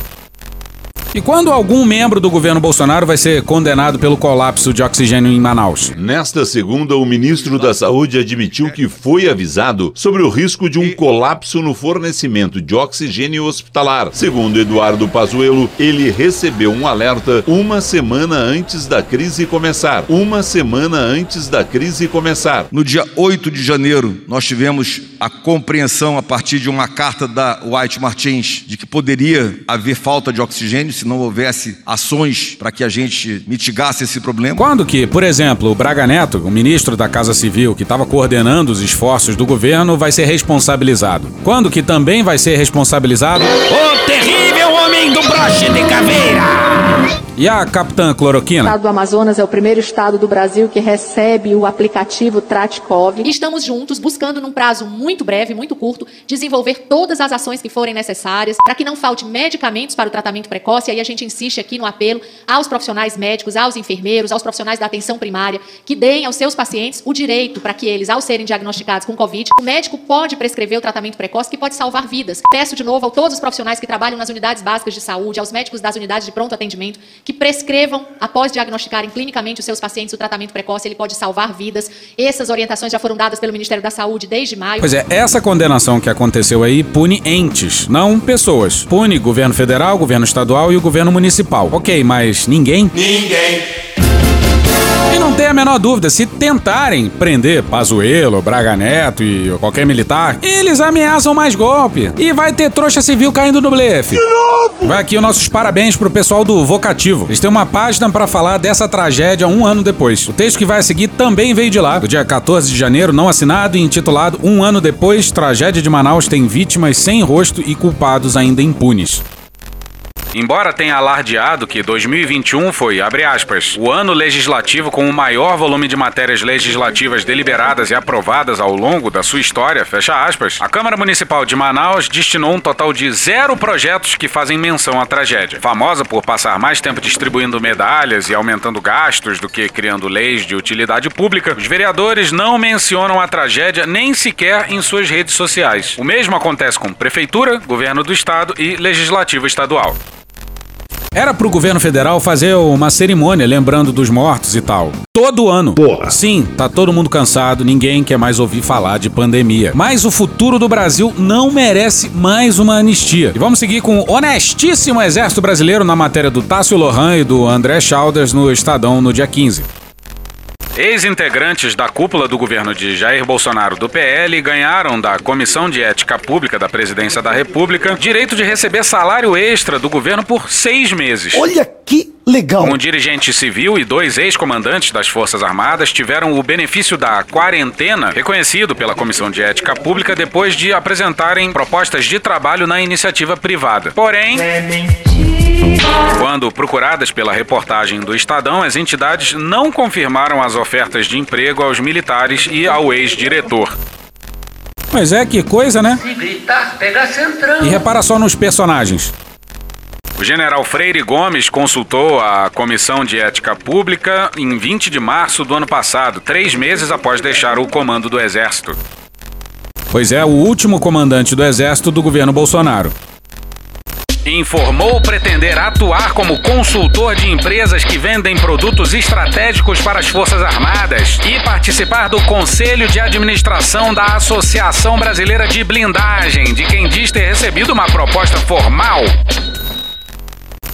E quando algum membro do governo Bolsonaro vai ser condenado pelo colapso de oxigênio em Manaus?
Nesta segunda, o ministro da Saúde admitiu que foi avisado sobre o risco de um colapso no fornecimento de oxigênio hospitalar. Segundo Eduardo Pazuello, ele recebeu um alerta uma semana antes da crise começar. Uma semana antes da crise começar.
No dia 8 de janeiro, nós tivemos a compreensão a partir de uma carta da White Martins de que poderia haver falta de oxigênio se não houvesse ações para que a gente mitigasse esse problema.
Quando que, por exemplo, o Braga Neto, o ministro da Casa Civil, que estava coordenando os esforços do governo, vai ser responsabilizado? Quando que também vai ser responsabilizado
O terrível homem do broche de caveira!
E a capitã
O
Cloroquina?
estado do Amazonas é o primeiro estado do Brasil que recebe o aplicativo Tratkov.
Estamos juntos buscando, num prazo muito breve, muito curto, desenvolver todas as ações que forem necessárias para que não falte medicamentos para o tratamento precoce. E aí a gente insiste aqui no apelo aos profissionais médicos, aos enfermeiros, aos profissionais da atenção primária, que deem aos seus pacientes o direito para que eles, ao serem diagnosticados com Covid, o médico pode prescrever o tratamento precoce que pode salvar vidas. Peço de novo a todos os profissionais que trabalham nas unidades básicas de saúde, aos médicos das unidades de pronto atendimento, que prescrevam, após diagnosticarem clinicamente os seus pacientes, o tratamento precoce, ele pode salvar vidas. Essas orientações já foram dadas pelo Ministério da Saúde desde maio.
Pois é, essa condenação que aconteceu aí pune entes, não pessoas. Pune governo federal, governo estadual e o governo municipal. Ok, mas ninguém?
Ninguém.
E não tem a menor dúvida, se tentarem prender Pazuello, Braga Neto e qualquer militar, eles ameaçam mais golpe. E vai ter trouxa civil caindo no blefe. Vai aqui os nossos parabéns pro pessoal do Vocativo. Eles têm uma página para falar dessa tragédia um ano depois. O texto que vai seguir também veio de lá, do dia 14 de janeiro, não assinado e intitulado Um ano depois, tragédia de Manaus tem vítimas sem rosto e culpados ainda impunes.
Embora tenha alardeado que 2021 foi, abre aspas, o ano legislativo com o maior volume de matérias legislativas deliberadas e aprovadas ao longo da sua história, fecha aspas, a Câmara Municipal de Manaus destinou um total de zero projetos que fazem menção à tragédia. Famosa por passar mais tempo distribuindo medalhas e aumentando gastos do que criando leis de utilidade pública, os vereadores não mencionam a tragédia nem sequer em suas redes sociais. O mesmo acontece com Prefeitura, Governo do Estado e Legislativo Estadual.
Era pro governo federal fazer uma cerimônia lembrando dos mortos e tal. Todo ano. Porra. Sim, tá todo mundo cansado, ninguém quer mais ouvir falar de pandemia. Mas o futuro do Brasil não merece mais uma anistia. E vamos seguir com o honestíssimo Exército Brasileiro na matéria do Tássio Lohan e do André Chalders no Estadão no dia 15.
Ex-integrantes da cúpula do governo de Jair Bolsonaro do PL ganharam da Comissão de Ética Pública da Presidência da República direito de receber salário extra do governo por seis meses.
Olha que legal!
Um dirigente civil e dois ex-comandantes das Forças Armadas tiveram o benefício da quarentena reconhecido pela Comissão de Ética Pública depois de apresentarem propostas de trabalho na iniciativa privada. Porém. Quando procuradas pela reportagem do Estadão, as entidades não confirmaram as ofertas de emprego aos militares e ao ex-diretor.
Mas é que coisa, né?
Se gritar, pega centrão.
E repara só nos personagens.
O general Freire Gomes consultou a Comissão de Ética Pública em 20 de março do ano passado, três meses após deixar o comando do Exército.
Pois é, o último comandante do Exército do governo Bolsonaro
informou pretender atuar como consultor de empresas que vendem produtos estratégicos para as Forças Armadas e participar do Conselho de Administração da Associação Brasileira de Blindagem, de quem diz ter recebido uma proposta formal.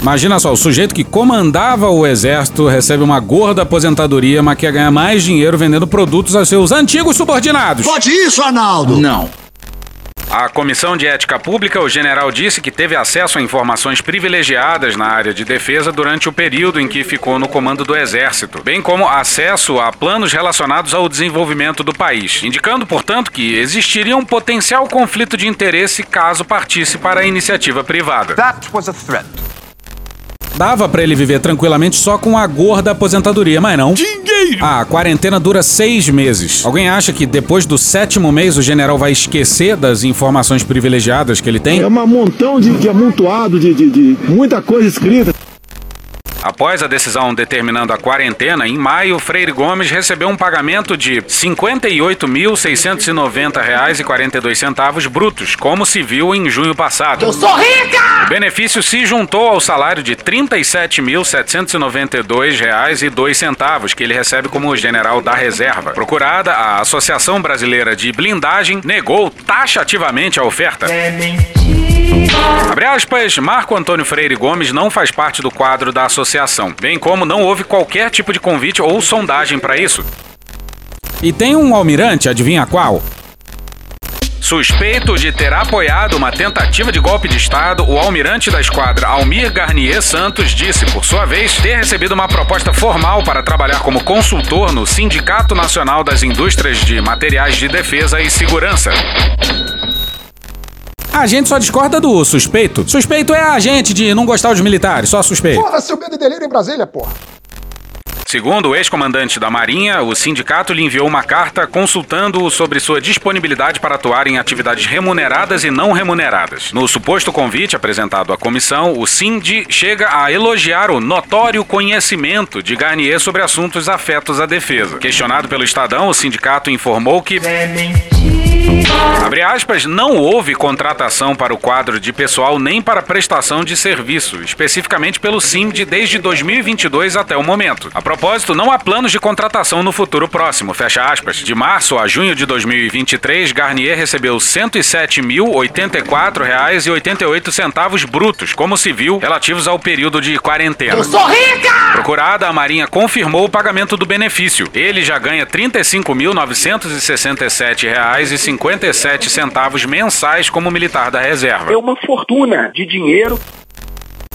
Imagina só, o sujeito que comandava o exército recebe uma gorda aposentadoria, mas quer ganhar mais dinheiro vendendo produtos a seus antigos subordinados.
Pode isso, Arnaldo?
Não.
A Comissão de Ética Pública, o general disse que teve acesso a informações privilegiadas na área de defesa durante o período em que ficou no comando do Exército, bem como acesso a planos relacionados ao desenvolvimento do país, indicando, portanto, que existiria um potencial conflito de interesse caso partisse para a iniciativa privada.
That was a threat.
Dava para ele viver tranquilamente só com a gorda aposentadoria, mas não.
Dinheiro!
A quarentena dura seis meses. Alguém acha que depois do sétimo mês o general vai esquecer das informações privilegiadas que ele tem?
É um montão de, de amontoado, de, de, de muita coisa escrita.
Após a decisão determinando a quarentena, em maio, Freire Gomes recebeu um pagamento de R$ 58.690,42 brutos, como se viu em junho passado.
Eu sou rica!
O benefício se juntou ao salário de R$ 37.792,02 que ele recebe como general da reserva. Procurada, a Associação Brasileira de Blindagem negou taxativamente a oferta.
É mentira.
Abre aspas, Marco Antônio Freire Gomes não faz parte do quadro da associação, bem como não houve qualquer tipo de convite ou sondagem para isso.
E tem um almirante, adivinha qual?
Suspeito de ter apoiado uma tentativa de golpe de Estado, o almirante da esquadra Almir Garnier Santos disse, por sua vez, ter recebido uma proposta formal para trabalhar como consultor no Sindicato Nacional das Indústrias de Materiais de Defesa e Segurança.
A gente só discorda do suspeito. Suspeito é a gente de não gostar dos militares, só suspeito.
Porra, seu medo e delírio em Brasília, porra.
Segundo o ex-comandante da Marinha, o sindicato lhe enviou uma carta consultando-o sobre sua disponibilidade para atuar em atividades remuneradas e não remuneradas. No suposto convite apresentado à comissão, o Sindi chega a elogiar o notório conhecimento de Garnier sobre assuntos afetos à defesa. Questionado pelo Estadão, o sindicato informou que.
Abre aspas, não houve contratação para o quadro de pessoal nem para prestação de serviço, especificamente pelo SIMD desde 2022 até o momento. A propósito, não há planos de contratação no futuro próximo, fecha aspas. De março a junho de 2023, Garnier recebeu R$ 107.084,88 brutos como civil relativos ao período de quarentena.
Eu sou rica!
Procurada, a Marinha confirmou o pagamento do benefício. Ele já ganha R$ 35.967,57 mensais como militar da reserva.
É uma fortuna de dinheiro.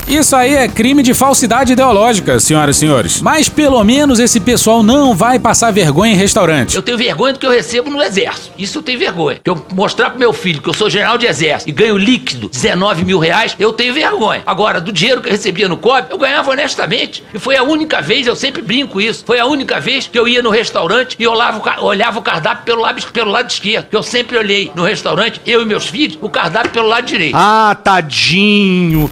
Isso aí é crime de falsidade ideológica, senhoras e senhores. Mas pelo menos esse pessoal não vai passar vergonha em restaurante.
Eu tenho vergonha do que eu recebo no exército. Isso eu tenho vergonha. Que eu mostrar pro meu filho que eu sou general de exército e ganho líquido 19 mil reais, eu tenho vergonha. Agora, do dinheiro que eu recebia no COB, eu ganhava honestamente. E foi a única vez, eu sempre brinco isso, foi a única vez que eu ia no restaurante e olhava olhava o cardápio pelo lado, pelo lado esquerdo. Que eu sempre olhei no restaurante, eu e meus filhos, o cardápio pelo lado direito.
Ah, tadinho.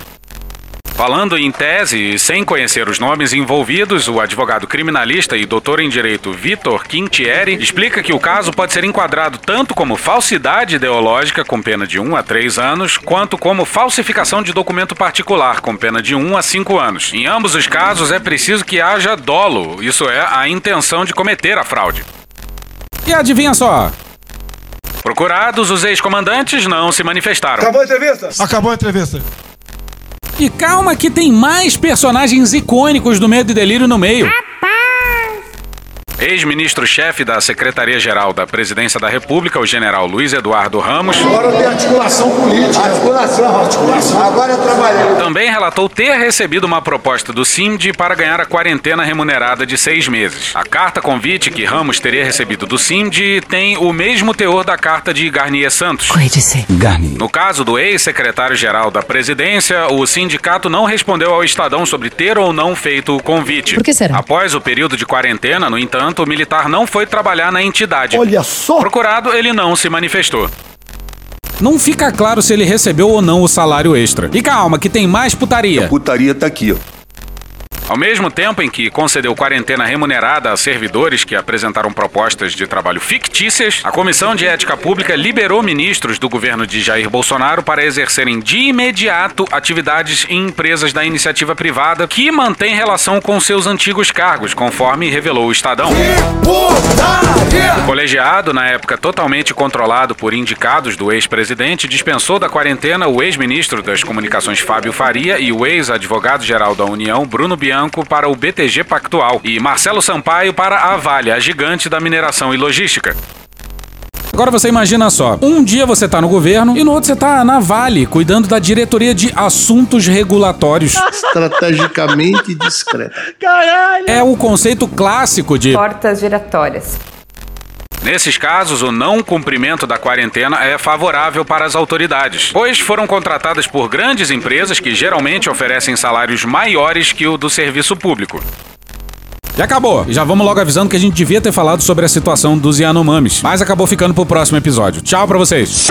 Falando em tese e sem conhecer os nomes envolvidos, o advogado criminalista e doutor em direito Vitor Quintieri explica que o caso pode ser enquadrado tanto como falsidade ideológica, com pena de 1 a 3 anos, quanto como falsificação de documento particular, com pena de 1 a 5 anos. Em ambos os casos, é preciso que haja dolo, isso é, a intenção de cometer a fraude.
E adivinha só?
Procurados, os ex-comandantes não se manifestaram.
a entrevista? Acabou a entrevista.
E calma que tem mais personagens icônicos do Medo e Delírio no meio.
Ex-ministro-chefe da Secretaria-Geral da Presidência da República, o general Luiz Eduardo Ramos,
Agora tem articulação política. Articulação, articulação. Agora eu trabalhei.
também relatou ter recebido uma proposta do SIMD para ganhar a quarentena remunerada de seis meses. A carta convite que Ramos teria recebido do SIMD tem o mesmo teor da carta de Garnier Santos.
Garnier.
No caso do ex-secretário-geral da presidência, o sindicato não respondeu ao Estadão sobre ter ou não feito o convite.
Por que será?
Após o período de quarentena, no entanto, o militar não foi trabalhar na entidade.
Olha só.
Procurado, ele não se manifestou.
Não fica claro se ele recebeu ou não o salário extra. E calma, que tem mais putaria.
Putaria tá aqui, ó.
Ao mesmo tempo em que concedeu quarentena remunerada a servidores que apresentaram propostas de trabalho fictícias, a Comissão de Ética Pública liberou ministros do governo de Jair Bolsonaro para exercerem de imediato atividades em empresas da iniciativa privada que mantêm relação com seus antigos cargos, conforme revelou o Estadão. O colegiado, na época totalmente controlado por indicados do ex-presidente, dispensou da quarentena o ex-ministro das Comunicações Fábio Faria e o ex-advogado-geral da União, Bruno Bianco, para o BTG Pactual e Marcelo Sampaio para a Vale, a gigante da mineração e logística.
Agora você imagina só, um dia você tá no governo e no outro você tá na Vale, cuidando da diretoria de assuntos regulatórios.
Estrategicamente discreto.
É o conceito clássico de
Portas giratórias.
Nesses casos, o não cumprimento da quarentena é favorável para as autoridades, pois foram contratadas por grandes empresas que geralmente oferecem salários maiores que o do serviço público.
E acabou. E já vamos logo avisando que a gente devia ter falado sobre a situação dos Yanomamis, mas acabou ficando pro próximo episódio. Tchau pra vocês.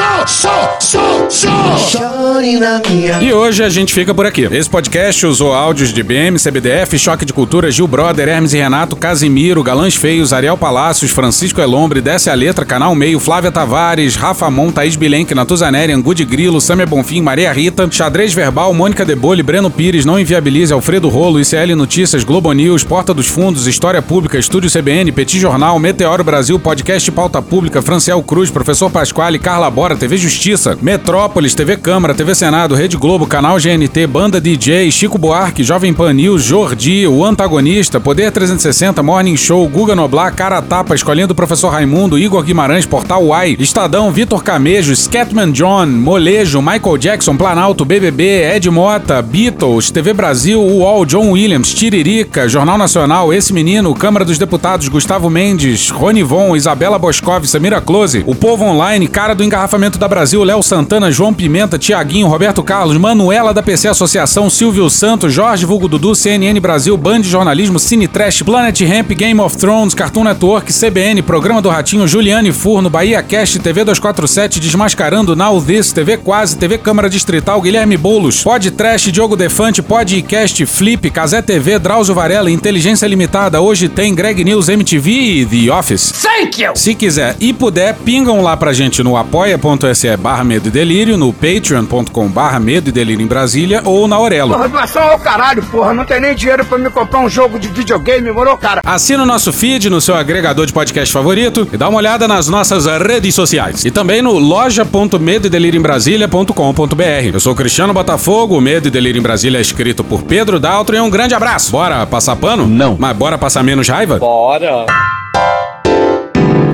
E hoje a gente fica por aqui. Esse podcast usou áudios de BM, CBDF, Choque de Cultura, Gil Brother, Hermes e Renato, Casimiro, Galãs Feios, Ariel Palácios, Francisco Elombre, Desce a Letra, Canal Meio, Flávia Tavares, Rafa Mon, Thaís Bilenque, Natuzaneri, Angu de Grilo, Samia Bonfim, Maria Rita, Xadrez Verbal, Mônica Debole, Breno Pires, Não Inviabilize, Alfredo Rolo, ICL Notícias, Globo News, Porta dos Fundos, História Pública, Estúdio CBN, Petit Jornal, Meteoro Brasil, Podcast Pauta Pública, Franciel Cruz, Professor Pasquale, Carla Bora, TV Justiça, Metrópolis, TV Câmara, TV Senado, Rede Globo, Canal GNT, Banda DJ, Chico Buarque, Jovem Pan News, Jordi, O Antagonista, Poder 360, Morning Show, Guga Noblar, Cara Tapa, Escolinha do Professor Raimundo, Igor Guimarães, Portal Uai, Estadão, Vitor Camejo, Scatman John, Molejo, Michael Jackson, Planalto, BBB, Ed Mota, Beatles, TV Brasil, UOL, John Williams, Tiririca, Jornal Nacional, Esse Menino, Câmara dos Deputados, Gustavo Mendes, Rony Von, Isabela Boscov, Samira Close, O Povo Online, Cara do Engarrafamento da Brasil, Léo Santana, João Pimenta, Tiaguinho, Roberto Carlos, Manuela da PC Associação, Silvio Santos, Jorge Vulgo Dudu, CNN Brasil, Band Jornalismo, Cine Trash, Planet Ramp, Game of Thrones, Cartoon Network, CBN, Programa do Ratinho, Juliane Furno, Bahia Cast, TV 247, Desmascarando, Now This, TV Quase, TV Câmara Distrital, Guilherme Boulos, Pod Trash, Diogo Defante, Podcast, Flip, Casé TV, Drauzio Varela, Inteligência Limitada, hoje tem Greg News MTV e The Office.
Thank you!
Se quiser e puder, pingam lá pra gente no apoia.se barra medo e delírio, no patreon.com barra medo e delírio em Brasília ou na Aurelo.
Porra, doação ao caralho, porra. Não tem nem dinheiro pra me comprar um jogo de videogame, moro, cara?
Assina o nosso feed no seu agregador de podcast favorito e dá uma olhada nas nossas redes sociais. E também no loja.medoedelirioembrasilha.com.br. Eu sou Cristiano Botafogo, o Medo e Delírio em Brasília é escrito por Pedro Daltro e um grande abraço. Bora passar pano? Não. Mas bora passar menos raiva?
Bora!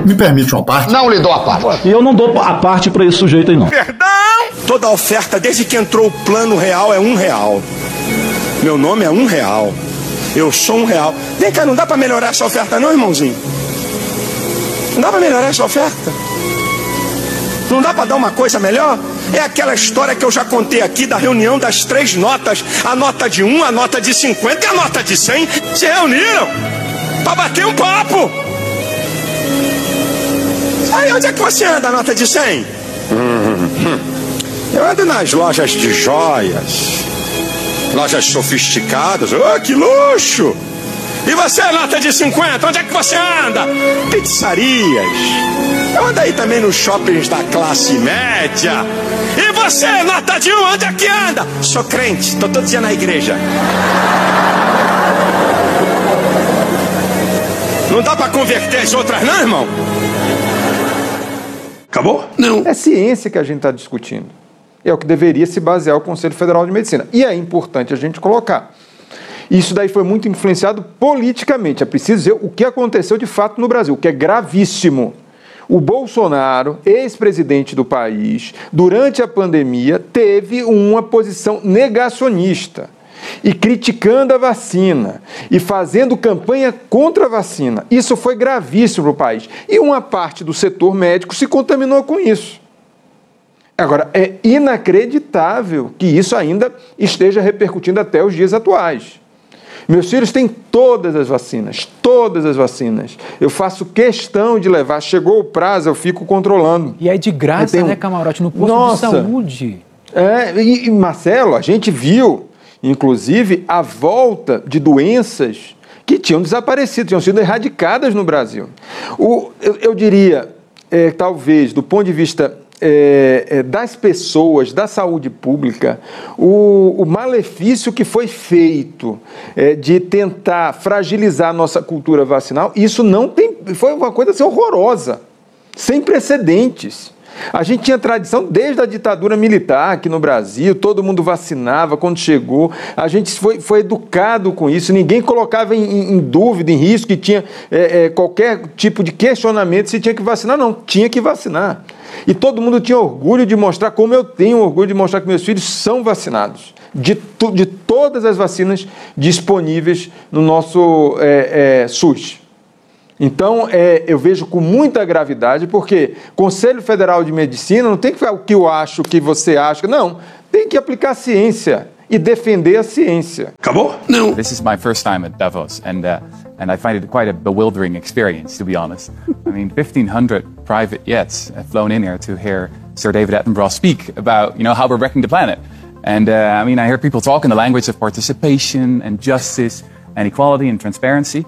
Me permite uma parte?
Não lhe dou a parte.
E eu não dou a parte pra esse sujeito aí, não.
Perdão! Toda oferta, desde que entrou o plano real, é um real. Meu nome é um real. Eu sou um real. Vem cá, não dá pra melhorar essa oferta não, irmãozinho? Não dá pra melhorar essa oferta? Não dá pra dar uma coisa melhor? É aquela história que eu já contei aqui da reunião das três notas. A nota de um, a nota de 50 e a nota de 100 se reuniram pra bater um papo. Aí onde é que você anda, a nota de 100? Eu ando nas lojas de joias, lojas sofisticadas. Oh, que luxo! E você, nota de 50, onde é que você anda? Pizzarias. Eu ando aí também nos shoppings da classe média. E você, nota de 1, onde é que anda? Sou crente, tô todo dia na igreja. Não dá pra converter as outras, não, irmão? Acabou? Não.
É ciência que a gente está discutindo. É o que deveria se basear o Conselho Federal de Medicina. E é importante a gente colocar. Isso daí foi muito influenciado politicamente. É preciso ver o que aconteceu de fato no Brasil, que é gravíssimo. O Bolsonaro, ex-presidente do país, durante a pandemia, teve uma posição negacionista e criticando a vacina e fazendo campanha contra a vacina. Isso foi gravíssimo para o país. E uma parte do setor médico se contaminou com isso. Agora, é inacreditável que isso ainda esteja repercutindo até os dias atuais. Meus filhos têm todas as vacinas, todas as vacinas. Eu faço questão de levar. Chegou o prazo, eu fico controlando.
E é de graça,
tenho...
né, camarote? No posto
Nossa.
de saúde.
É, e, e, Marcelo, a gente viu, inclusive, a volta de doenças que tinham desaparecido, tinham sido erradicadas no Brasil. O, eu, eu diria, é, talvez, do ponto de vista é, é, das pessoas, da saúde pública, o, o malefício que foi feito é, de tentar fragilizar a nossa cultura vacinal, isso não tem. Foi uma coisa assim, horrorosa, sem precedentes. A gente tinha tradição desde a ditadura militar aqui no Brasil, todo mundo vacinava quando chegou, a gente foi, foi educado com isso, ninguém colocava em, em dúvida, em risco, que tinha é, é, qualquer tipo de questionamento se tinha que vacinar, não, tinha que vacinar. E todo mundo tinha orgulho de mostrar, como eu tenho orgulho de mostrar que meus filhos são vacinados, de, de todas as vacinas disponíveis no nosso é, é, SUS. Então, é, eu vejo com muita gravidade, porque Conselho Federal de Medicina não tem que falar o que eu acho, o que você acha, não. Tem que aplicar a ciência e defender a ciência.
Acabou? Não.
This is my first time at Davos, and uh, and I find it quite a bewildering experience, to be honest. I mean, 1,500 private jets have flown in here to hear Sir David Attenborough speak about, you know, how we're wrecking the planet. And uh, I mean, I hear people talk in the language of participation and justice and equality and transparency.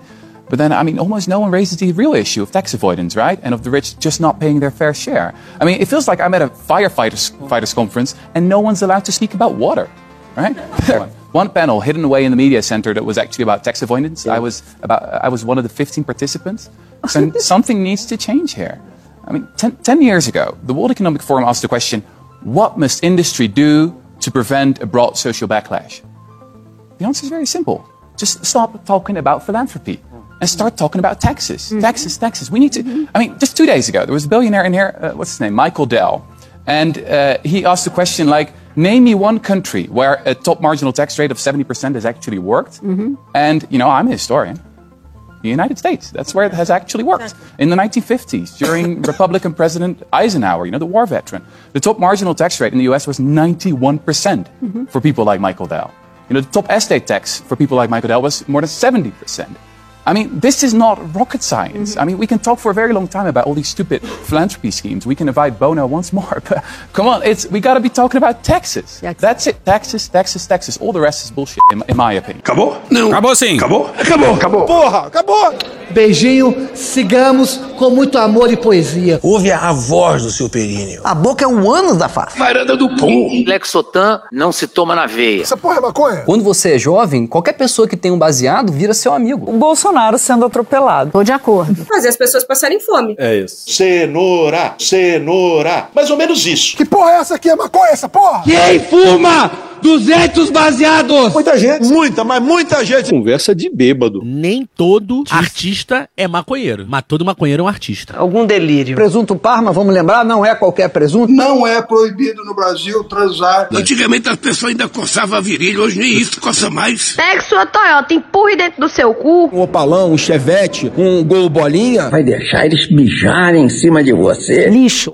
But then, I mean, almost no one raises the real issue of tax avoidance, right? And of the rich just not paying their fair share. I mean, it feels like I'm at a firefighters fighters conference and no one's allowed to speak about water, right? one panel hidden away in the media center that was actually about tax avoidance. I was about, I was one of the 15 participants. So something needs to change here. I mean, ten, 10 years ago, the World Economic Forum asked the question, what must industry do to prevent a broad social backlash? The answer is very simple. Just stop talking about philanthropy and start talking about taxes. Mm-hmm. Taxes, taxes. We need to. Mm-hmm. I mean, just two days ago, there was a billionaire in here, uh, what's his name? Michael Dell. And uh, he asked the question like, name me one country where a top marginal tax rate of 70% has actually worked.
Mm-hmm.
And, you know, I'm a historian. The United States. That's where it has actually worked. In the 1950s, during Republican President Eisenhower, you know, the war veteran, the top marginal tax rate in the US was 91%
Mm-hmm.
for people like Michael Dell. You know, the top estate tax for people like Michael Dell was more than 70%. I mean, this is not rocket science. I mean, we can talk for a very long time about all these stupid philanthropy schemes. We can invite Bono once more, but come on, it's we got to be talking about taxes. That's it. Taxes, taxes, taxes. All the rest is bullshit, in, in my opinion.
Acabou?
Não. Acabou sim.
Acabou?
Acabou, acabou.
Porra, acabou.
Beijinho, sigamos com muito amor e poesia.
Ouve a voz do seu períneo.
A boca é o ânus da face.
Varanda do pum.
Lexotan não se toma na veia.
Essa porra é maconha?
Quando você é jovem, qualquer pessoa que tem um baseado vira seu amigo.
O Bolsonaro sendo atropelado.
Tô de acordo.
Fazer as pessoas passarem fome.
É isso.
Cenoura, cenoura. Mais ou menos isso.
Que porra é essa aqui? É maconha essa porra?
Quem fuma 200 baseados?
Muita gente. Muita, mas muita gente.
Conversa de bêbado.
Nem todo artista é maconheiro, mas todo maconheiro é um artista.
Algum delírio. Presunto Parma, vamos lembrar, não é qualquer presunto.
Não é proibido no Brasil transar.
Antigamente as pessoas ainda coçavam a virilha, hoje nem isso coça mais.
Pegue sua Toyota, empurre dentro do seu cu.
Um opalão, um chevette, um gol bolinha.
Vai deixar eles mijarem em cima de você?
Lixo.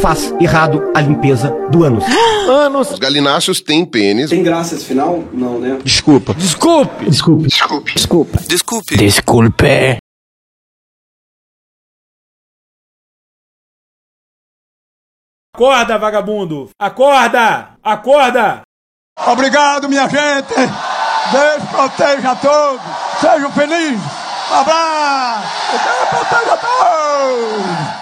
faz errado a limpeza do ânus.
Anos.
Os galináceos têm pênis.
Tem graça esse final? Não, né?
Desculpa.
Desculpe.
Desculpe.
Desculpe.
Desculpa.
Desculpe. Desculpe.
Acorda, vagabundo! Acorda! Acorda!
Obrigado, minha gente. Deus proteja a todos. Sejam felizes. Abraço. Deus proteja a todos.